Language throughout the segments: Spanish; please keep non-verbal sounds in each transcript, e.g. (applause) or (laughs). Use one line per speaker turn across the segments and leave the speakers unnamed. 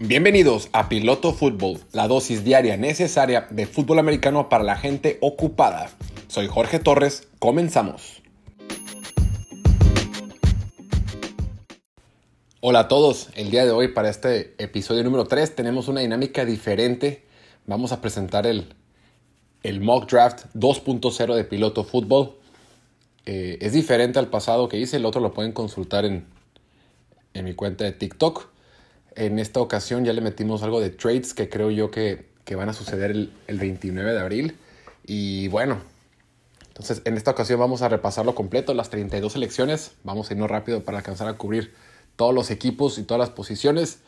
Bienvenidos a Piloto Fútbol, la dosis diaria necesaria de fútbol americano para la gente ocupada. Soy Jorge Torres, comenzamos. Hola a todos, el día de hoy para este episodio número 3 tenemos una dinámica diferente. Vamos a presentar el, el mock draft 2.0 de Piloto Fútbol. Eh, es diferente al pasado que hice, el otro lo pueden consultar en, en mi cuenta de TikTok. En esta ocasión ya le metimos algo de trades que creo yo que, van a suceder el, 29 de abril. Y bueno, entonces en esta ocasión vamos a repasarlo completo, las 32 selecciones. Vamos a irnos rápido para alcanzar a cubrir todos los equipos y todas las posiciones.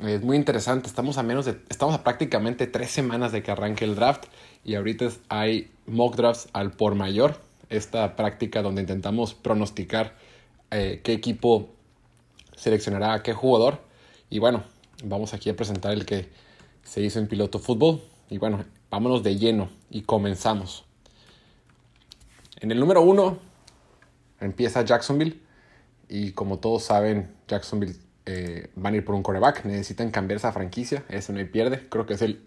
Es muy interesante, estamos a menos de, estamos a prácticamente tres semanas de que arranque el draft y ahorita hay mock drafts al por mayor, esta práctica donde intentamos pronosticar eh, qué equipo seleccionará a qué jugador. Y bueno, vamos aquí a presentar el que se hizo en piloto fútbol. Y bueno, vámonos de lleno y comenzamos. En el número uno empieza Jacksonville. Y como todos saben, Jacksonville eh, van a ir por un coreback. Necesitan cambiar esa franquicia. Ese no hay pierde. Creo que es, el,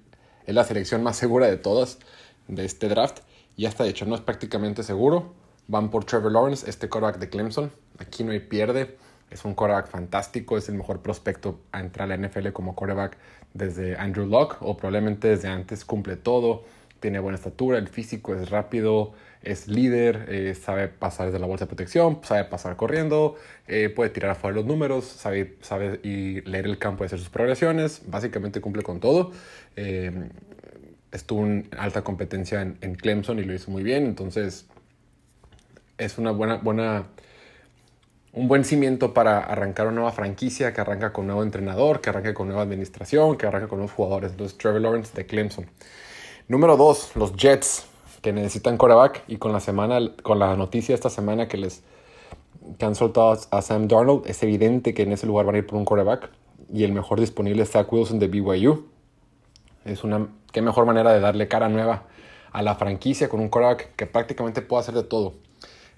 es la selección más segura de todas de este draft. Y hasta de hecho no es prácticamente seguro. Van por Trevor Lawrence, este coreback de Clemson. Aquí no hay pierde. Es un quarterback fantástico, es el mejor prospecto a entrar a la NFL como quarterback desde Andrew Locke o probablemente desde antes cumple todo, tiene buena estatura, el físico es rápido, es líder, eh, sabe pasar desde la bolsa de protección, sabe pasar corriendo, eh, puede tirar afuera los números, sabe, sabe y leer el campo y hacer sus progresiones, básicamente cumple con todo. Eh, estuvo en alta competencia en, en, Clemson y lo hizo muy bien, entonces es una buena, buena un buen cimiento para arrancar una nueva franquicia, que arranca con un nuevo entrenador, que arranque con nueva administración, que arranque con nuevos jugadores. Entonces, Trevor Lawrence de Clemson. Número dos, los Jets, que necesitan coreback y con la semana, con la noticia esta semana que les que han soltado a Sam Darnold, es evidente que en ese lugar van a ir por un coreback y el mejor disponible es Zach Wilson de BYU. Es una qué mejor manera de darle cara nueva a la franquicia con un coreback que prácticamente puede hacer de todo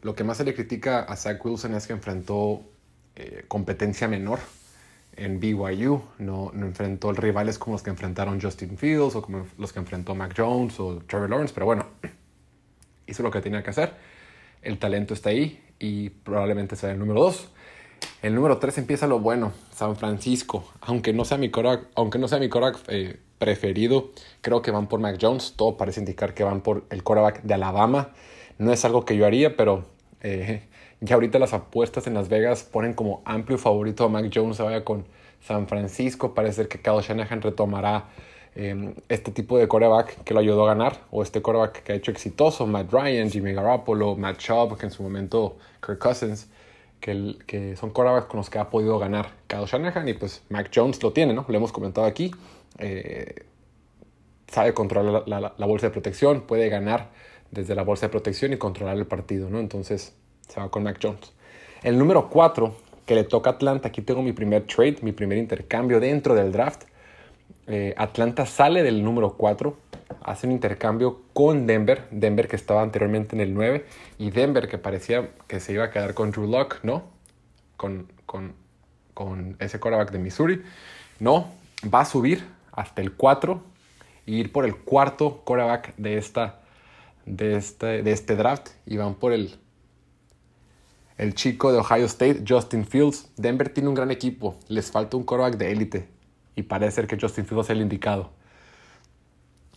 lo que más se le critica a Zach Wilson es que enfrentó eh, competencia menor en BYU, no, no enfrentó rivales como los que enfrentaron Justin Fields o como los que enfrentó Mac Jones o Trevor Lawrence, pero bueno, (clears throat) hizo lo que tenía que hacer. El talento está ahí y probablemente sea el número 2. El número 3 empieza lo bueno, San Francisco. Aunque no sea mi Korak, aunque no sea mi eh, preferido, creo que van por Mac Jones. Todo parece indicar que van por el quarterback de Alabama. No es algo que yo haría, pero eh, (laughs) ya ahorita las apuestas en Las Vegas ponen como amplio favorito a Mac Jones se vaya con San Francisco. Parece que Kyle Shanahan retomará em, este tipo de coreback que lo ayudó a ganar, o este coreback que ha hecho exitoso, Matt Ryan, Jimmy Garoppolo, Matt Chubb, que en su momento Kirk Cousins, que, que son corebacks con los que ha podido ganar Kyle Shanahan, y pues Mac Jones lo tiene, ¿no? Lo hemos comentado aquí. Eh, sabe controlar la bolsa de protección, puede ganar desde la bolsa de protección y controlar el partido, ¿no? Entonces se va con Mac Jones. El número 4, que le toca a Atlanta, aquí tengo mi primer trade, mi primer intercambio dentro del draft. Eh, Atlanta sale del número 4, hace un intercambio con Denver, Denver que estaba anteriormente en el 9, y Denver que parecía que se iba a quedar con Drew Locke, ¿no? Con, con, con ese quarterback de Missouri. No, va a subir hasta el 4 y ir por el cuarto quarterback de esta de este, de este draft y van por el, el chico de Ohio State, Justin Fields. Denver tiene un gran equipo, les falta un quarterback de élite y parece ser que Justin Fields es el indicado.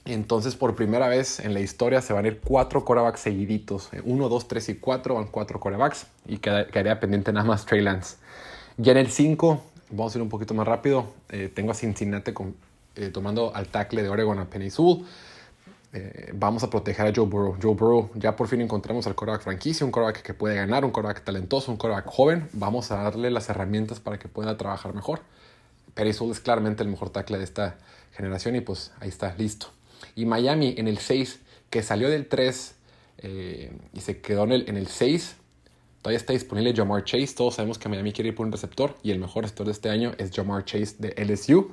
Entonces, por primera vez en la historia se van a ir cuatro quarterbacks seguiditos. Uno, dos, tres y cuatro van cuatro quarterbacks y quedaría pendiente nada más Trey Lance. Ya en el 5, vamos a ir un poquito más rápido. Eh, tengo a Cincinnati eh, tomando al tackle de Oregon a Penny Sewell. Eh, vamos a proteger a Joe Burrow. Joe Burrow, ya por fin encontramos al quarterback franquicia, un quarterback que puede ganar, un quarterback talentoso, un quarterback joven. Vamos a darle las herramientas para que pueda trabajar mejor. Perry es claramente el mejor tackle de esta generación y pues ahí está, listo. Y Miami en el 6, que salió del 3 eh, y se quedó en el, en el 6, todavía está disponible Jamar Chase. Todos sabemos que Miami quiere ir por un receptor y el mejor receptor de este año es Jamar Chase de LSU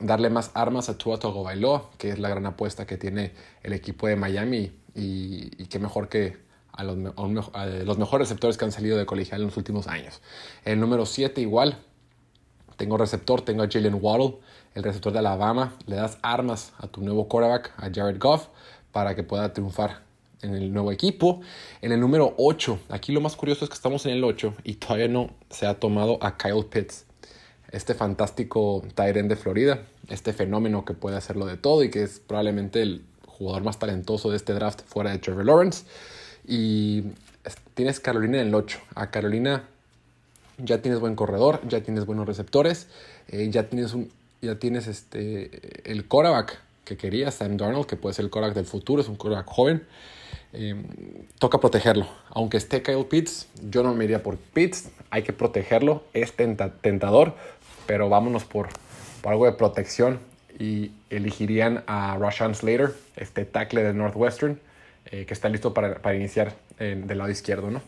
darle más armas a Tua Tagovailoa, que es la gran apuesta que tiene el equipo de Miami y, y qué mejor que a los, los, mejores receptores que han salido de colegial en los últimos años. El número 7 igual, tengo receptor, tengo a Jalen Waddle, el receptor de Alabama. Le das armas a tu nuevo quarterback, a Jared Goff, para que pueda triunfar en el nuevo equipo. En el número 8, aquí lo más curioso es que estamos en el 8 y todavía no se ha tomado a Kyle Pitts, este fantástico end de Florida, este fenómeno que puede hacerlo de todo y que es probablemente el jugador más talentoso de este draft fuera de Trevor Lawrence. Y tienes Carolina en el 8. A Carolina ya tienes buen corredor, ya tienes buenos receptores, eh, ya tienes, un, ya tienes este, el quarterback que quería, Sam Darnold, que puede ser el quarterback del futuro, es un quarterback joven. Eh, toca protegerlo. Aunque esté Kyle Pitts, yo no me iría por Pitts, hay que protegerlo, es tentador, pero vámonos por, por algo de protección y elegirían a Rashan Slater, este tackle de Northwestern, eh, que está listo para, para iniciar del lado izquierdo, ¿no?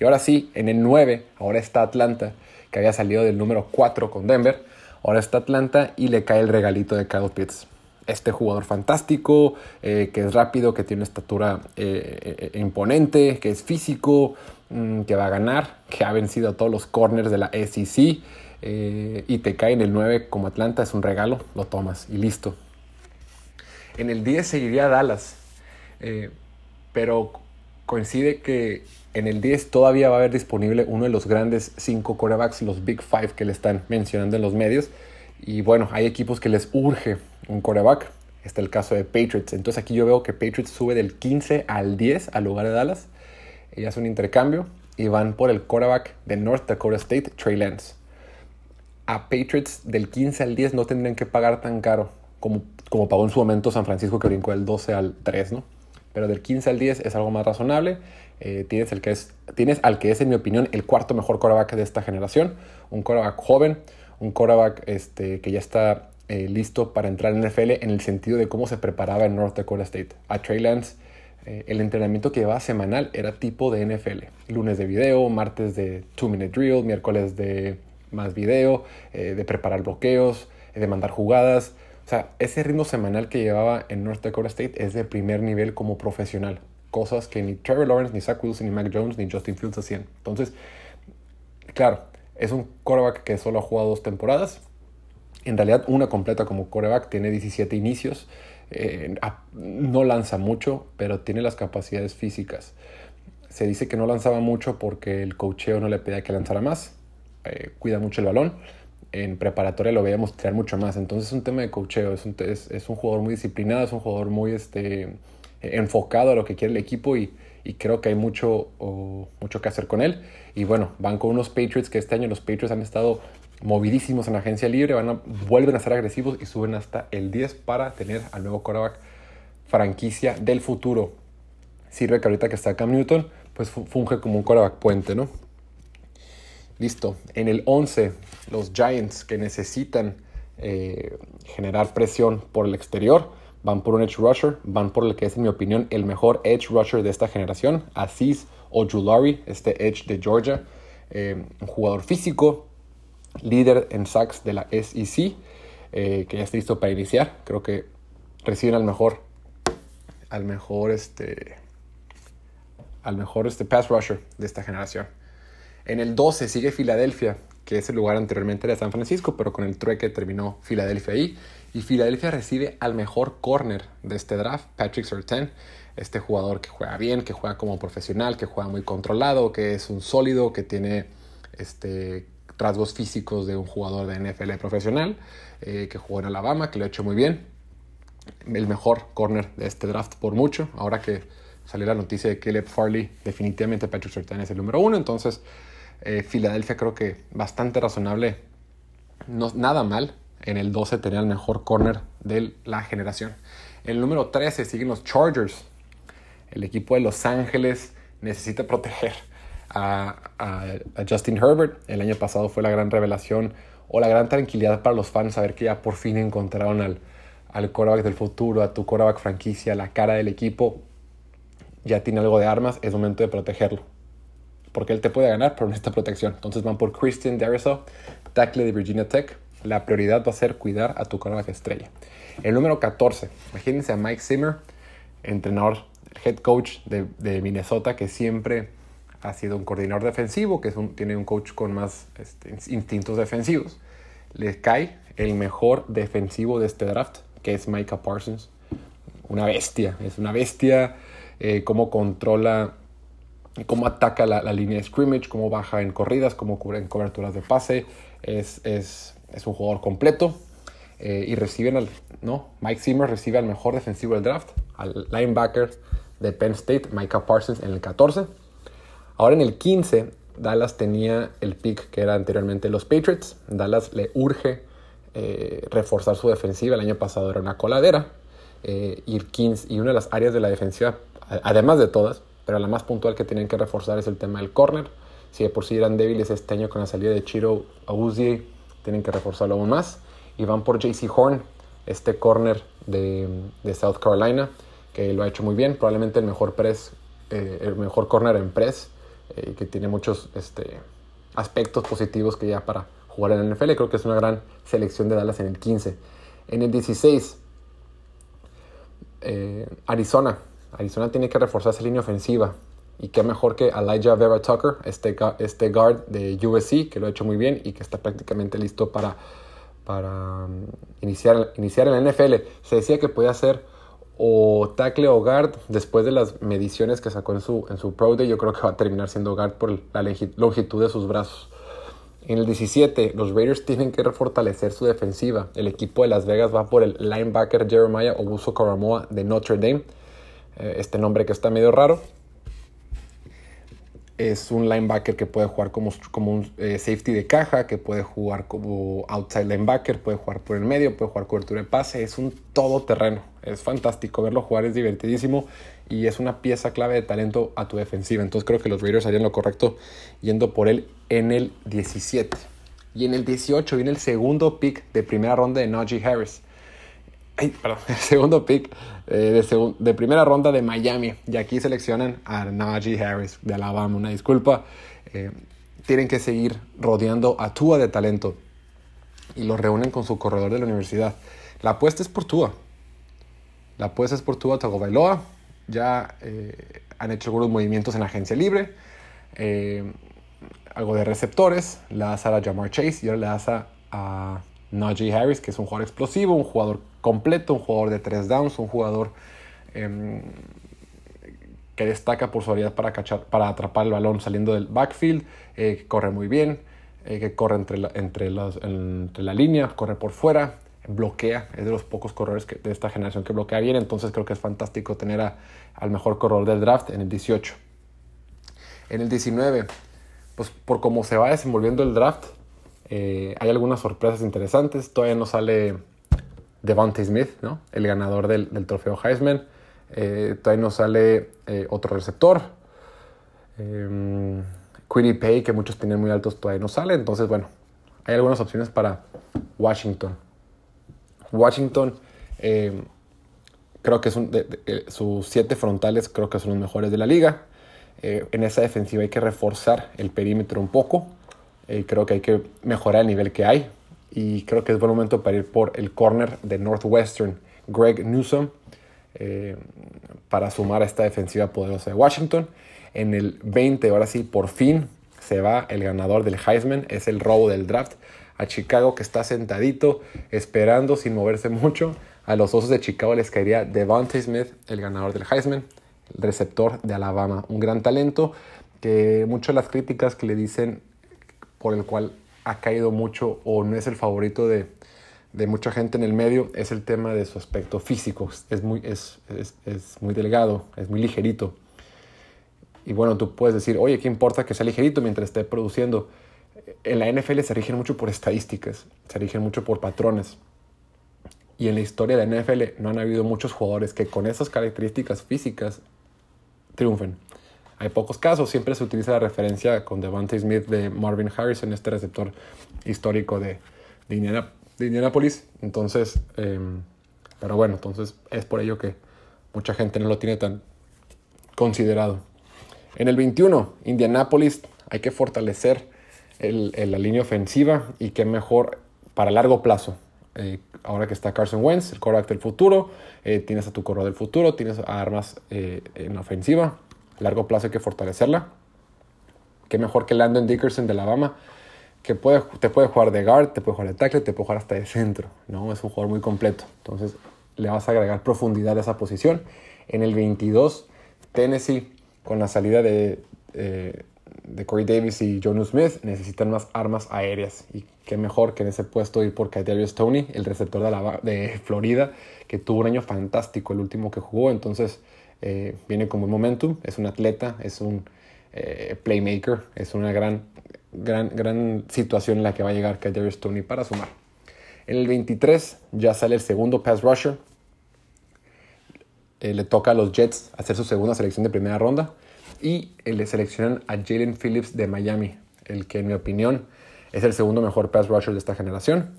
Y ahora sí, en el 9, ahora está Atlanta, que había salido del número 4 con Denver. Ahora está Atlanta y le cae el regalito de Kyle Pitts. Este jugador fantástico, eh, que es rápido, que tiene una estatura eh, eh, imponente, que es físico, mm, que va a ganar, que ha vencido a todos los corners de la SEC. Y te cae en el 9 como Atlanta, es un regalo, lo tomas y listo. En el 10 seguiría Dallas, pero coincide que en el 10 todavía va a haber disponible uno de los grandes 5 corebacks, los Big Five que le están mencionando en los medios. Y bueno, hay equipos que les urge un coreback. Está el caso de Patriots. Entonces aquí yo veo que Patriots sube del 15 al 10 al lugar de Dallas. Y hace un intercambio y van por el coreback de North Dakota State, Trey Lance. A Patriots del 15 al 10 no tendrían que pagar tan caro como, como pagó en su momento San Francisco que brincó del 12 al 3, ¿no? pero del 15 al 10 es algo más razonable. Eh, tienes, el que es, tienes al que es, en mi opinión, el cuarto mejor quarterback de esta generación. Un quarterback joven, un quarterback este, que ya está eh, listo para entrar en NFL en el sentido de cómo se preparaba en North Dakota State. A Trey Lance, eh, el entrenamiento que llevaba semanal era tipo de NFL. Lunes de video, martes de 2-minute drill, miércoles de más video, de preparar bloqueos, de mandar jugadas. O sea, ese ritmo semanal que llevaba en North Dakota State es de primer nivel como profesional. Cosas que ni Trevor Lawrence, ni Zach Wilson, ni Mac Jones, ni Justin Fields hacían. Entonces, claro, es un quarterback que solo ha jugado dos temporadas. En realidad, una completa como quarterback. Tiene 17 inicios. Eh, no lanza mucho, pero tiene las capacidades físicas. Se dice que no lanzaba mucho porque el cocheo no le pedía que lanzara más. Eh, cuida mucho el balón en preparatoria lo veíamos tirar mucho más. Entonces es un tema de cocheo, es un, es, un jugador muy disciplinado, es un jugador muy este, enfocado a lo que quiere el equipo y, y creo que hay mucho, mucho que hacer con él. Y bueno, van con unos Patriots que este año los Patriots han estado movidísimos en la agencia libre, van a, vuelven a ser agresivos y suben hasta el 10 para tener al nuevo quarterback franquicia del futuro. Sirve que ahorita que está Cam Newton, pues funge como un quarterback puente, ¿no? Listo. En el 11, los Giants que necesitan eh, generar presión por el exterior van por un edge rusher, van por el que es en mi opinión el mejor edge rusher de esta generación, Aziz Ojulari, este edge de Georgia, eh, un jugador físico, líder en sacks de la SEC, eh, que ya está listo para iniciar. Creo que reciben al mejor, al mejor este, al mejor este pass rusher de esta generación. En el 12 sigue Filadelfia, que es el lugar anteriormente de San Francisco, pero con el trueque terminó Filadelfia ahí. Y Filadelfia recibe al mejor corner de este draft, Patrick Surtain, este jugador que juega bien, que juega como profesional, que juega muy controlado, que es un sólido, que tiene este, rasgos físicos de un jugador de NFL profesional, eh, que jugó en Alabama, que lo ha hecho muy bien. El mejor corner de este draft por mucho. Ahora que salió la noticia de Caleb Farley, definitivamente Patrick Surtain es el número uno, entonces eh, Filadelfia creo que bastante razonable, no, nada mal. En el 12 tenía el mejor corner de la generación. En el número 13 siguen los Chargers. El equipo de Los Ángeles necesita proteger a, Justin Herbert. El año pasado fue la gran revelación o la gran tranquilidad para los fans saber que ya por fin encontraron al, al quarterback del futuro, a tu quarterback franquicia, la cara del equipo. Ya tiene algo de armas, es momento de protegerlo porque él te puede ganar, pero necesita protección. Entonces van por Christian Dariso, tackle de Virginia Tech. La prioridad va a ser cuidar a tu quarterback estrella. El número 14, imagínense a Mike Zimmer, entrenador, head coach de, Minnesota, que siempre ha sido un coordinador defensivo, que tiene un coach con más este, instintos defensivos. le cae el mejor defensivo de este draft, que es Micah Parsons. Una bestia, es una bestia. Eh, cómo controla, cómo ataca la, línea de scrimmage, cómo baja en corridas, cómo cubre en coberturas de pase. Es, es, es un jugador completo. Eh, y reciben al, no, Mike Zimmer recibe al mejor defensivo del draft, al linebacker de Penn State, Micah Parsons, en el 14. Ahora en el 15, Dallas tenía el pick que era anteriormente los Patriots. Dallas le urge eh, reforzar su defensiva. El año pasado era una coladera. Eh, y, 15, y una de las áreas de la defensiva, además de todas, pero la más puntual que tienen que reforzar es el tema del corner. Si de por sí eran débiles este año con la salida de Chiro Auzie, tienen que reforzarlo aún más. Y van por JC Horn, este corner de, South Carolina, que lo ha hecho muy bien. Probablemente el mejor press, eh, el mejor corner en press eh, que tiene muchos este, aspectos positivos que ya para jugar en la NFL. Creo que es una gran selección de Dallas en el 15. En el 16, eh, Arizona. Arizona tiene que reforzar esa línea ofensiva. Y qué mejor que Elijah Vera Tucker, este, este guard de USC, que lo ha hecho muy bien y que está prácticamente listo para, para um, iniciar, iniciar en la NFL. Se decía que podía ser o tackle o guard, después de las mediciones que sacó en su, en su Pro Day, yo creo que va a terminar siendo guard por la longitud de sus brazos. En el 17, los Raiders tienen que refortalecer su defensiva. El equipo de Las Vegas va por el linebacker Jeremiah Obuso Karamoa de Notre Dame. Eh, este nombre que está medio raro es un linebacker que puede jugar como, como un eh, safety de caja, que puede jugar como outside linebacker, puede jugar por el medio, puede jugar cobertura de pase, es un todoterreno, es fantástico verlo jugar, es divertidísimo y es una pieza clave de talento a tu defensiva. Entonces creo que los Raiders harían lo correcto yendo por él en el 17. Y en el 18 viene el segundo pick de primera ronda de Najee Harris ay, perdón, el (laughs) segundo pick eh, de, primera ronda de Miami. Y aquí seleccionan a Najee Harris de Alabama. Una disculpa. Eh, tienen que seguir rodeando a Tua de talento. Y lo reúnen con su corredor de la universidad. La apuesta es por Tua. La apuesta es por Tua Tagovailoa. Ya eh, han hecho algunos movimientos en la agencia libre. algo de receptores. La da a Jamar Chase y ahora le da a Najee Harris, que es un jugador explosivo, un jugador completo, un jugador de tres downs, un jugador em, que destaca por su habilidad para, cachar, para atrapar el balón saliendo del backfield, eh, que corre muy bien, eh, que corre entre la, entre, entre la línea, corre por fuera, bloquea, es de los pocos corredores de esta generación que bloquea bien, entonces creo que es fantástico tener al mejor corredor del draft en el 18. En el 19, pues por cómo se va desenvolviendo el draft, eh, hay algunas sorpresas interesantes. Todavía no sale Devontae Smith, ¿no? el ganador del, trofeo Heisman. Eh, todavía no sale eh, otro receptor. Eh, Pay, que muchos tienen muy altos, todavía no sale. Entonces, bueno, hay algunas opciones para Washington. Washington, creo que son sus siete frontales, creo que son los mejores de la liga. en esa defensiva hay que reforzar el perímetro un poco. Eh, creo que hay que mejorar el nivel que hay. Y creo que es buen momento para ir por el corner de Northwestern, Greg Newsom, eh, para sumar a esta defensiva poderosa de Washington. En el 20, ahora sí, por fin se va el ganador del Heisman. Es el robo del draft a Chicago que está sentadito, esperando sin moverse mucho. A los Osos de Chicago les caería Devontae Smith, el ganador del Heisman, el receptor de Alabama. Un gran talento que muchas de las críticas que le dicen por el cual ha caído mucho o no es el favorito de, mucha gente en el medio es el tema de su aspecto físico. Es muy, es, muy delgado, es muy ligerito. Y bueno, tú puedes decir, oye, ¿qué importa que sea ligerito mientras esté produciendo? En la NFL se rigen mucho por estadísticas, se rigen mucho por patrones. Y en la historia de la NFL no han habido muchos jugadores que con esas características físicas triunfen. Pocos casos, siempre se utiliza la referencia con Devante Smith de Marvin Harrison, este receptor histórico de, de, Indianapolis. Entonces, em, pero bueno, entonces es por ello que mucha gente no lo tiene tan considerado. En el 21, Indianapolis, hay que fortalecer el, la línea ofensiva y qué mejor para largo plazo. Eh, ahora que está Carson Wentz, el quarterback del futuro, eh, tienes a tu corredor del futuro, tienes armas eh, en ofensiva, largo plazo hay que fortalecerla. Qué mejor que Landon Dickerson de Alabama, que puede, te puede jugar de guard, te puede jugar de tackle, te puede jugar hasta de centro, ¿no? Es un jugador muy completo. Entonces le vas a agregar profundidad a esa posición. En el 22, Tennessee, con la salida de, eh, de Corey Davis y Jonu Smith, necesitan más armas aéreas. Y qué mejor que en ese puesto ir por Kadarius Tony, el receptor de, la, de Florida, que tuvo un año fantástico, el último que jugó. Entonces eh, viene como momentum, es un atleta, es un eh, playmaker, es una gran, gran, gran situación en la que va a llegar Kadarius Tony para sumar. En el 23 ya sale el segundo pass rusher. Eh, le toca a los Jets hacer su segunda selección de primera ronda y le seleccionan a Jalen Phillips de Miami, el que en mi opinión es el segundo mejor pass rusher de esta generación.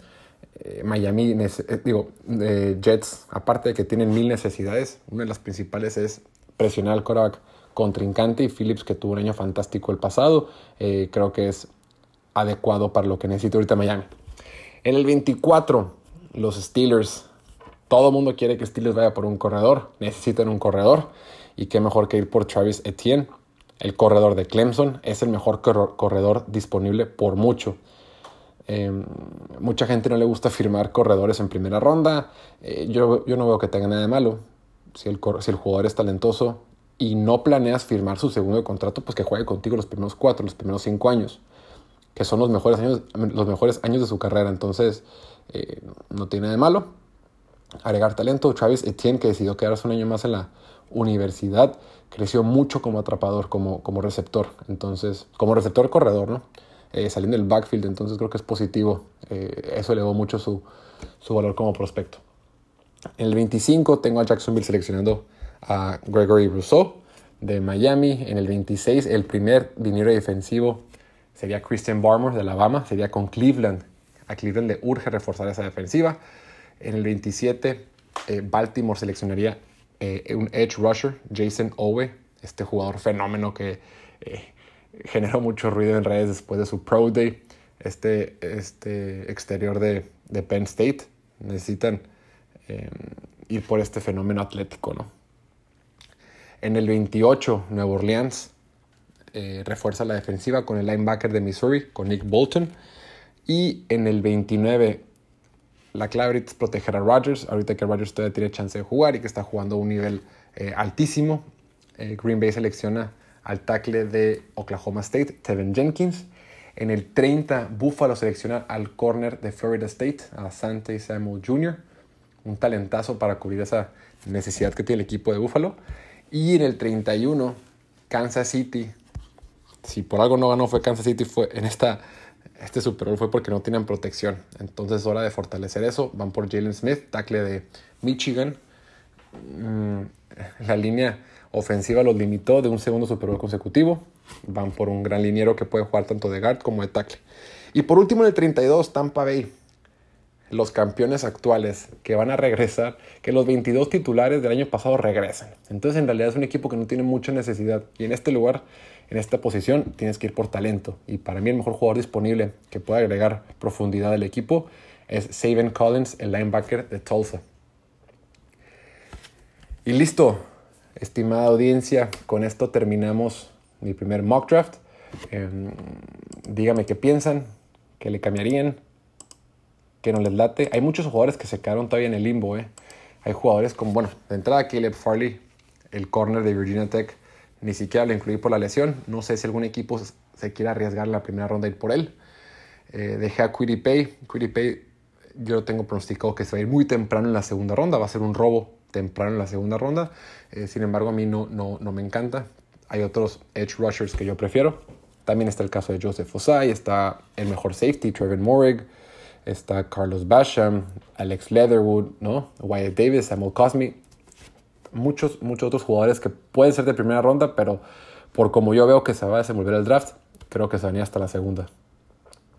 Miami, digo, Jets, aparte de que tienen mil necesidades, una de las principales es presionar al quarterback contrincante y Phillips que tuvo un año fantástico el pasado, eh, creo que es adecuado para lo que necesita ahorita Miami. En el 24, los Steelers, todo el mundo quiere que Steelers vaya por un corredor, necesitan un corredor y qué mejor que ir por Travis Etienne, el corredor de Clemson, es el mejor corredor disponible por mucho. Eh, mucha gente no le gusta firmar corredores en primera ronda. Eh, yo, yo, no veo que tenga nada de malo. Si el, si el, jugador es talentoso y no planeas firmar su segundo contrato, pues que juegue contigo los primeros cuatro, los primeros cinco años, que son los mejores años, los mejores años de su carrera. Entonces, eh, no tiene de malo. Agregar talento. Travis Etienne, que decidió quedarse un año más en la universidad, creció mucho como atrapador, como, como receptor. Entonces, como receptor corredor, ¿no? Eh, saliendo del backfield, entonces creo que es positivo. Eh, eso elevó mucho su, su valor como prospecto. En el 25 tengo a Jacksonville seleccionando a Gregory Rousseau de Miami. En el 26, el primer dinero defensivo sería Christian Barmore de Alabama, sería con Cleveland. A Cleveland le urge reforzar esa defensiva. En el 27, eh, Baltimore seleccionaría un edge rusher, Jason Owe, este jugador fenómeno que eh, generó mucho ruido en redes después de su Pro Day. Este, este exterior de, de Penn State. Necesitan ir por este fenómeno atlético, ¿no? En el 28, Nueva Orleans eh, refuerza la defensiva con el linebacker de Missouri, con Nick Bolton. Y en el 29, la clave es proteger a Rodgers. Ahorita que Rodgers todavía tiene chance de jugar y que está jugando a un nivel eh, altísimo. Eh, Green Bay selecciona al tackle de Oklahoma State, Tevin Jenkins. En el 30, Buffalo selecciona al corner de Florida State, a Sante Samuel Jr., un talentazo para cubrir esa necesidad que tiene el equipo de Buffalo. Y en el 31, Kansas City. Si por algo no ganó fue Kansas City, fue en esta, este Super Bowl fue porque no tienen protección. Entonces es hora de fortalecer eso. Van por Jalen Smith, tackle de Michigan. Mm, la línea ofensiva los limitó de un segundo Super consecutivo. Van por un gran liniero que puede jugar tanto de guard como de tackle. Y por último en el 32, Tampa Bay los campeones actuales que van a regresar, que los 22 titulares del año pasado regresan. Entonces en realidad es un equipo que no tiene mucha necesidad. Y en este lugar, en esta posición, tienes que ir por talento. Y para mí el mejor jugador disponible que pueda agregar profundidad al equipo es Saban Collins, el linebacker de Tulsa. Y listo, estimada audiencia, con esto terminamos mi primer mock draft. Em, dígame qué piensan, qué le cambiarían que no les late. Hay muchos jugadores que se quedaron todavía en el limbo. ¿eh? Hay jugadores como, bueno, de entrada Caleb Farley, el corner de Virginia Tech, ni siquiera lo incluí por la lesión. No sé si algún equipo se quiere arriesgar en la primera ronda a ir por él. Eh, dejé a Pay. Pay yo tengo pronosticado que se va a ir muy temprano en la segunda ronda. Va a ser un robo temprano en la segunda ronda. Eh, sin embargo, a mí no, no, no me encanta. Hay otros edge rushers que yo prefiero. También está el caso de Joseph Osai, está el mejor safety, Trevor Morig está Carlos Basham, Alex Leatherwood, ¿no? Wyatt Davis, Samuel Cosme, muchos, muchos otros jugadores que pueden ser de primera ronda, pero por como yo veo que se va a desenvolver el draft, creo que se venía hasta la segunda.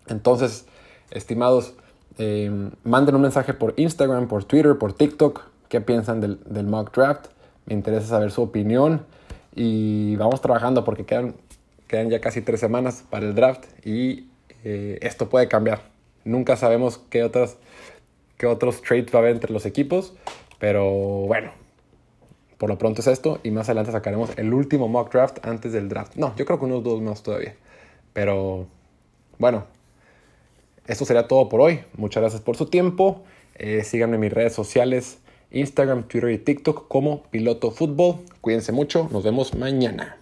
Entonces, estimados, eh, manden un mensaje por Instagram, por Twitter, por TikTok, qué piensan del, mock draft. Me interesa saber su opinión y vamos trabajando porque quedan, quedan ya casi tres semanas para el draft y eh, esto puede cambiar. Nunca sabemos qué, otras, qué otros trades va a haber entre los equipos, pero bueno, por lo pronto es esto y más adelante sacaremos el último mock draft antes del draft. No, yo creo que unos dos más todavía. Pero bueno, esto sería todo por hoy. Muchas gracias por su tiempo. Eh, síganme en mis redes sociales, Instagram, Twitter y TikTok como Piloto Fútbol. Cuídense mucho. Nos vemos mañana.